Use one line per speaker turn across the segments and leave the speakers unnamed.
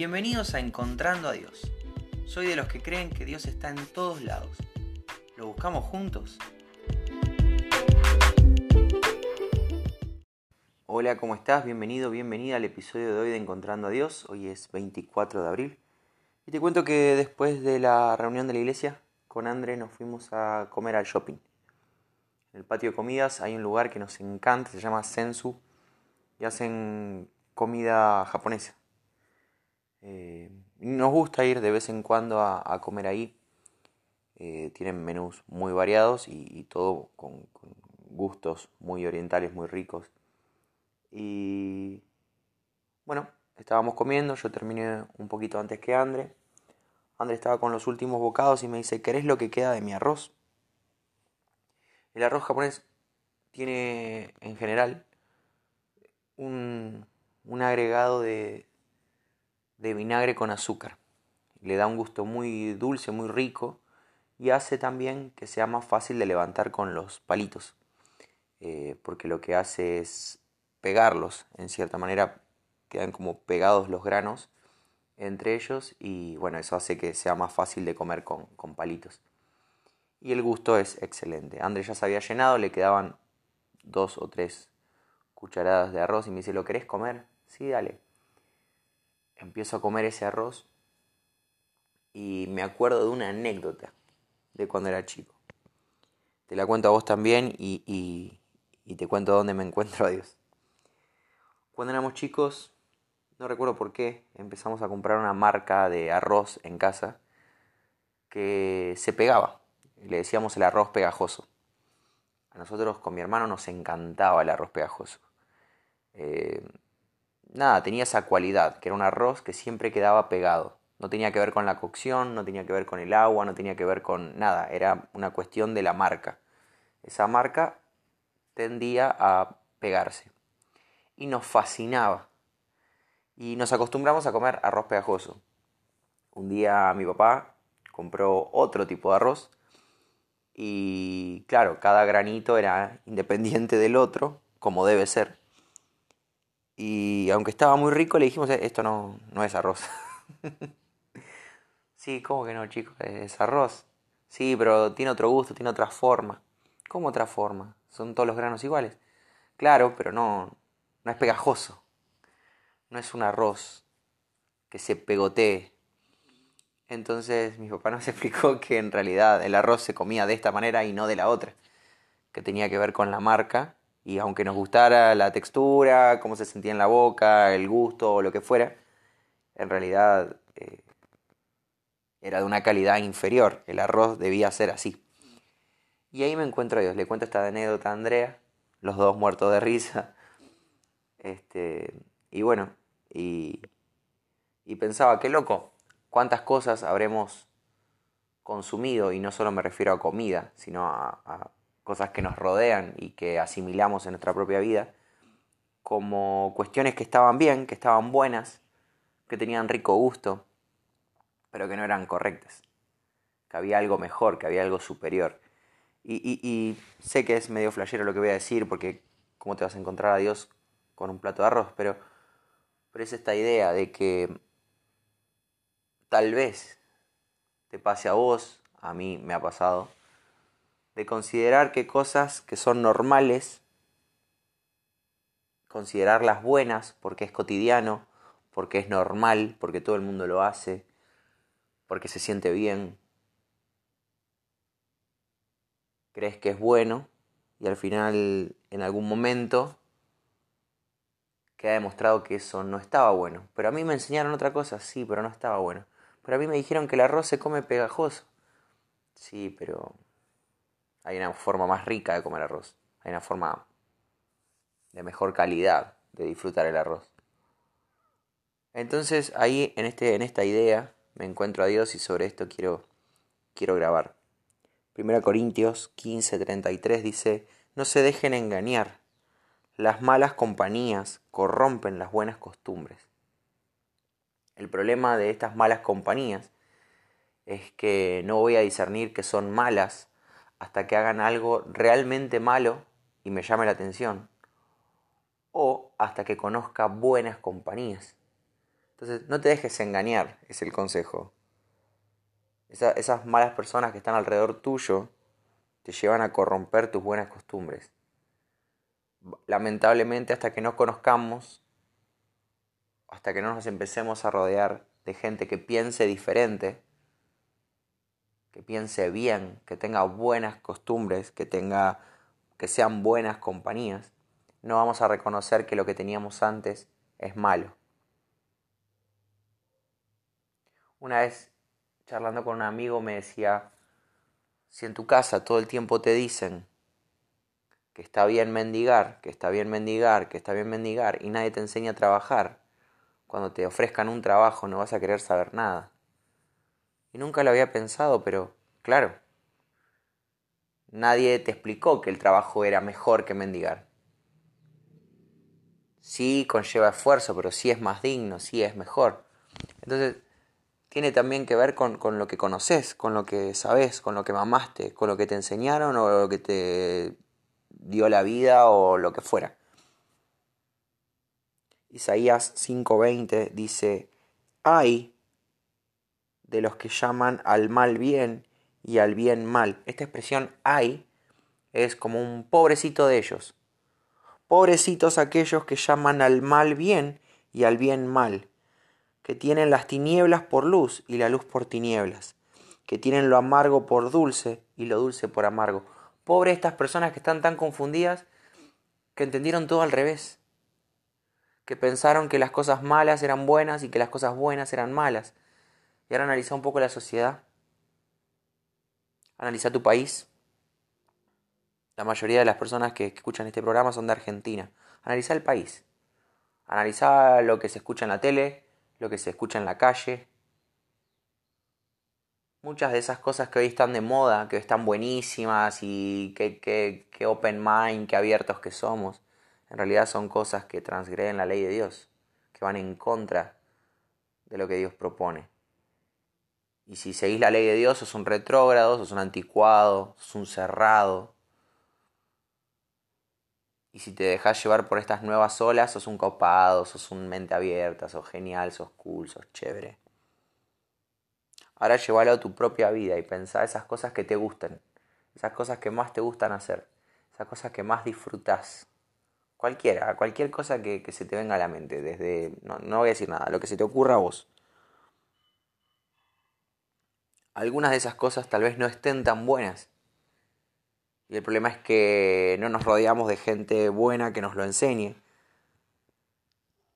Bienvenidos a Encontrando a Dios. Soy de los que creen que Dios está en todos lados. ¿Lo buscamos juntos? Hola, ¿cómo estás? Bienvenido, bienvenida al episodio de hoy de Encontrando a Dios. Hoy es 24 de abril. Y te cuento que después de la reunión de la iglesia, con André nos fuimos a comer al shopping. En el patio de comidas hay un lugar que nos encanta, se llama Sensu, y hacen comida japonesa. Eh, nos gusta ir de vez en cuando a, comer ahí. Eh, tienen menús muy variados y, todo con, gustos muy orientales, muy ricos. Y bueno, estábamos comiendo, yo terminé un poquito antes que Andre. Andre estaba con los últimos bocados y me dice, ¿querés lo que queda de mi arroz? El arroz japonés tiene en general un, un agregado de, de vinagre con azúcar. Le da un gusto muy dulce, muy rico y hace también que sea más fácil de levantar con los palitos. Eh, porque lo que hace es pegarlos, en cierta manera quedan como pegados los granos entre ellos y bueno, eso hace que sea más fácil de comer con, con palitos. Y el gusto es excelente. Andrés ya se había llenado, le quedaban dos o tres cucharadas de arroz y me dice, ¿lo querés comer? Sí, dale empiezo a comer ese arroz y me acuerdo de una anécdota de cuando era chico. Te la cuento a vos también y, te cuento dónde me encuentro a Dios. Cuando éramos chicos, no recuerdo por qué, empezamos a comprar una marca de arroz en casa que se pegaba. Le decíamos el arroz pegajoso. A nosotros con mi hermano nos encantaba el arroz pegajoso. Eh, nada, tenía esa cualidad, que era un arroz que siempre quedaba pegado. No tenía que ver con la cocción, no tenía que ver con el agua, no tenía que ver con nada, era una cuestión de la marca. Esa marca tendía a pegarse. Y nos fascinaba. Y nos acostumbramos a comer arroz pegajoso. Un día mi papá compró otro tipo de arroz y claro, cada granito era independiente del otro, como debe ser. Y aunque estaba muy rico, le dijimos, eh, esto no, no es arroz. sí, ¿cómo que no, chicos? Es arroz. Sí, pero tiene otro gusto, tiene otra forma. ¿Cómo otra forma? ¿Son todos los granos iguales? Claro, pero no, no es pegajoso. No es un arroz que se pegotee. Entonces mi papá nos explicó que en realidad el arroz se comía de esta manera y no de la otra. Que tenía que ver con la marca y aunque nos gustara la textura, cómo se sentía en la boca, el gusto o lo que fuera, en realidad eh, era de una calidad inferior. El arroz debía ser así. Y ahí me encuentro a Dios. Le cuento esta anécdota a Andrea, los dos muertos de risa. Este, y bueno, y, y pensaba, qué loco, cuántas cosas habremos consumido, y no solo me refiero a comida, sino a cosas que nos rodean y que asimilamos en nuestra propia vida, como cuestiones que estaban bien, que estaban buenas, que tenían rico gusto, pero que no eran correctas, que había algo mejor, que había algo superior. Y, sé que es medio flashero lo que voy a decir, porque cómo te vas a encontrar a Dios con un plato de arroz, pero, pero es esta idea de que tal vez te pase a vos, a mí me ha pasado, de considerar que cosas que son normales, considerarlas buenas porque es cotidiano, porque es normal, porque todo el mundo lo hace, porque se siente bien, crees que es bueno y al final en algún momento queda demostrado que eso no estaba bueno. Pero a mí me enseñaron otra cosa, sí, pero no estaba bueno. Pero a mí me dijeron que el arroz se come pegajoso. Sí, pero hay una forma más rica de comer arroz. Hay una forma de mejor calidad de disfrutar el arroz. Entonces ahí en, este, en esta idea me encuentro a Dios y sobre esto quiero, quiero grabar. 1 Corintios 15:33 dice, no se dejen engañar, las malas compañías corrompen las buenas costumbres. El problema de estas malas compañías es que no voy a discernir que son malas hasta que hagan algo realmente malo y me llame la atención. O hasta que conozca buenas compañías. Entonces, no te dejes engañar, es el consejo. esas malas personas que están alrededor tuyo te llevan a corromper tus buenas costumbres. Lamentablemente, hasta que no conozcamos, hasta que no nos empecemos a rodear de gente que piense diferente, que piense bien, que tenga buenas costumbres, que tenga que sean buenas compañías, no vamos a reconocer que lo que teníamos antes es malo. Una vez charlando con un amigo me decía, si en tu casa todo el tiempo te dicen que está bien mendigar, que está bien mendigar, que está bien mendigar y nadie te enseña a trabajar, cuando te ofrezcan un trabajo no vas a querer saber nada. Y nunca lo había pensado, pero claro, nadie te explicó que el trabajo era mejor que mendigar. Sí conlleva esfuerzo, pero sí es más digno, sí es mejor. Entonces, tiene también que ver con, lo que conoces, con lo que sabes, con lo que mamaste, con lo que te enseñaron o lo que te dio la vida o lo que fuera. Isaías 5:20 dice, hay de los que llaman al mal bien y al bien mal. Esta expresión hay es como un pobrecito de ellos. Pobrecitos aquellos que llaman al mal bien y al bien mal que tienen las tinieblas por luz y la luz por tinieblas, que tienen lo amargo por dulce y lo dulce por amargo. Pobre estas personas que están tan confundidas que entendieron todo al revés, que pensaron que las cosas malas eran buenas y que las cosas buenas eran malas. Y ahora analiza un poco la sociedad. Analiza tu país. La mayoría de las personas que escuchan este programa son de Argentina. Analiza el país. Analiza lo que se escucha en la tele, lo que se escucha en la calle. Muchas de esas cosas que hoy están de moda, que hoy están buenísimas y que, que, open mind, que abiertos que somos, en realidad son cosas que transgreden la ley de Dios, que van en contra de lo que Dios propone. Y si seguís la ley de Dios, sos un retrógrado, sos un anticuado, sos un cerrado, y si te dejas llevar por estas nuevas olas, sos un copado, sos un mente abierta, sos genial, sos cool, sos chévere. Ahora llévalo a tu propia vida y pensá esas cosas que te gusten, esas cosas que más te gustan hacer, esas cosas que más disfrutás. Cualquiera, cualquier cosa que, se te venga a la mente, desde, no, no voy a decir nada, lo que se te ocurra a vos. Algunas de esas cosas tal vez no estén tan buenas, y el problema es que no nos rodeamos de gente buena que nos lo enseñe.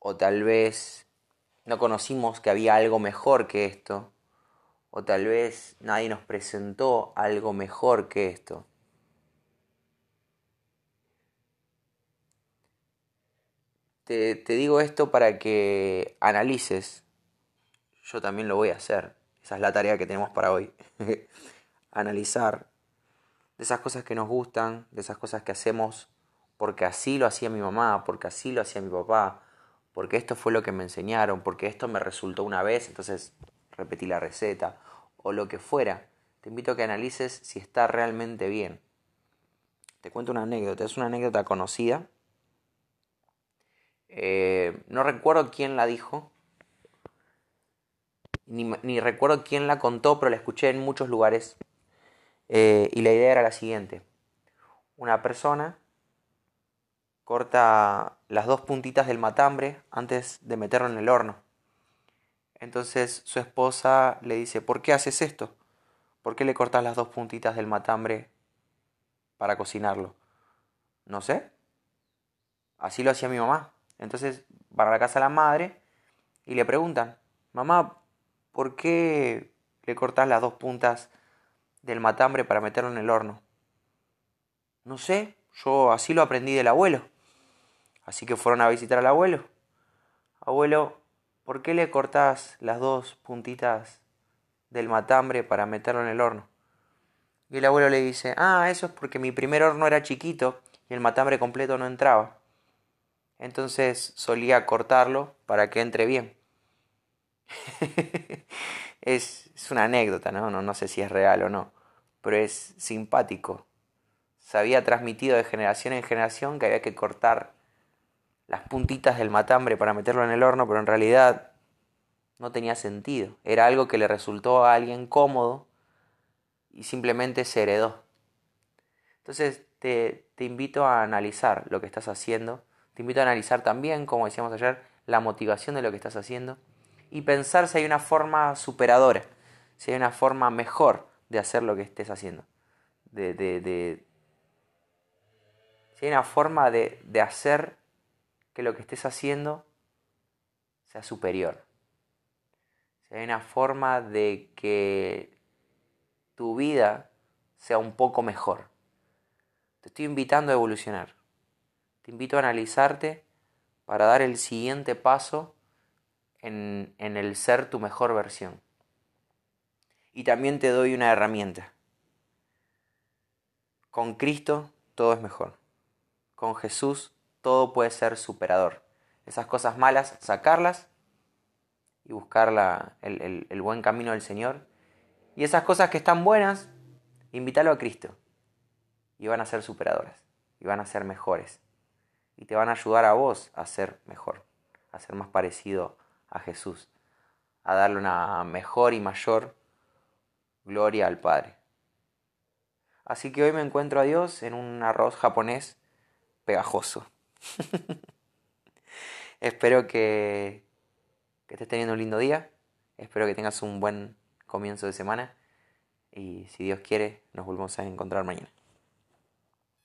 O tal vez no conocimos que había algo mejor que esto. O tal vez nadie nos presentó algo mejor que esto. Te, te, digo esto para que analices. Yo también lo voy a hacer. Esa es la tarea que tenemos para hoy. Analizar de esas cosas que nos gustan, de esas cosas que hacemos porque así lo hacía mi mamá, porque así lo hacía mi papá, porque esto fue lo que me enseñaron, porque esto me resultó una vez, entonces repetí la receta, o lo que fuera. Te invito a que analices si está realmente bien. Te cuento una anécdota, es una anécdota conocida. Eh, no recuerdo quién la dijo, ni, recuerdo quién la contó, pero la escuché en muchos lugares eh, y la idea era la siguiente. Una persona corta las dos puntitas del matambre antes de meterlo en el horno. Entonces su esposa le dice, ¿por qué haces esto? ¿Por qué le cortas las dos puntitas del matambre para cocinarlo? No sé. Así lo hacía mi mamá. Entonces van a la casa de la madre y le preguntan, mamá, ¿por qué le cortas las dos puntas del matambre para meterlo en el horno? No sé, yo así lo aprendí del abuelo. Así que fueron a visitar al abuelo. Abuelo, ¿por qué le cortás las dos puntitas del matambre para meterlo en el horno? Y el abuelo le dice, ah, eso es porque mi primer horno era chiquito y el matambre completo no entraba. Entonces solía cortarlo para que entre bien. es, es, una anécdota, ¿no? ¿no? No sé si es real o no pero es simpático. Se había transmitido de generación en generación que había que cortar las puntitas del matambre para meterlo en el horno, pero en realidad no tenía sentido. Era algo que le resultó a alguien cómodo y simplemente se heredó. Entonces te, te invito a analizar lo que estás haciendo. Te invito a analizar también, como decíamos ayer, la motivación de lo que estás haciendo y pensar si hay una forma superadora, si hay una forma mejor de hacer lo que estés haciendo. De, de, de si hay una forma de, de hacer que lo que estés haciendo sea superior. Si hay una forma de que tu vida sea un poco mejor. Te estoy invitando a evolucionar. Te invito a analizarte para dar el siguiente paso en, el ser tu mejor versión. Y también te doy una herramienta. Con Cristo todo es mejor. Con Jesús todo puede ser superador. Esas cosas malas, sacarlas y buscar el, el buen camino del Señor. Y esas cosas que están buenas, invítalo a Cristo. Y van a ser superadoras. Y van a ser mejores. Y te van a ayudar a vos a ser mejor. A ser más parecido a Jesús. A darle una mejor y mayor gloria al Padre. Así que hoy me encuentro a Dios en un arroz japonés pegajoso. Espero que, que estés teniendo un lindo día. Espero que tengas un buen comienzo de semana. Y si Dios quiere, nos volvemos a encontrar mañana.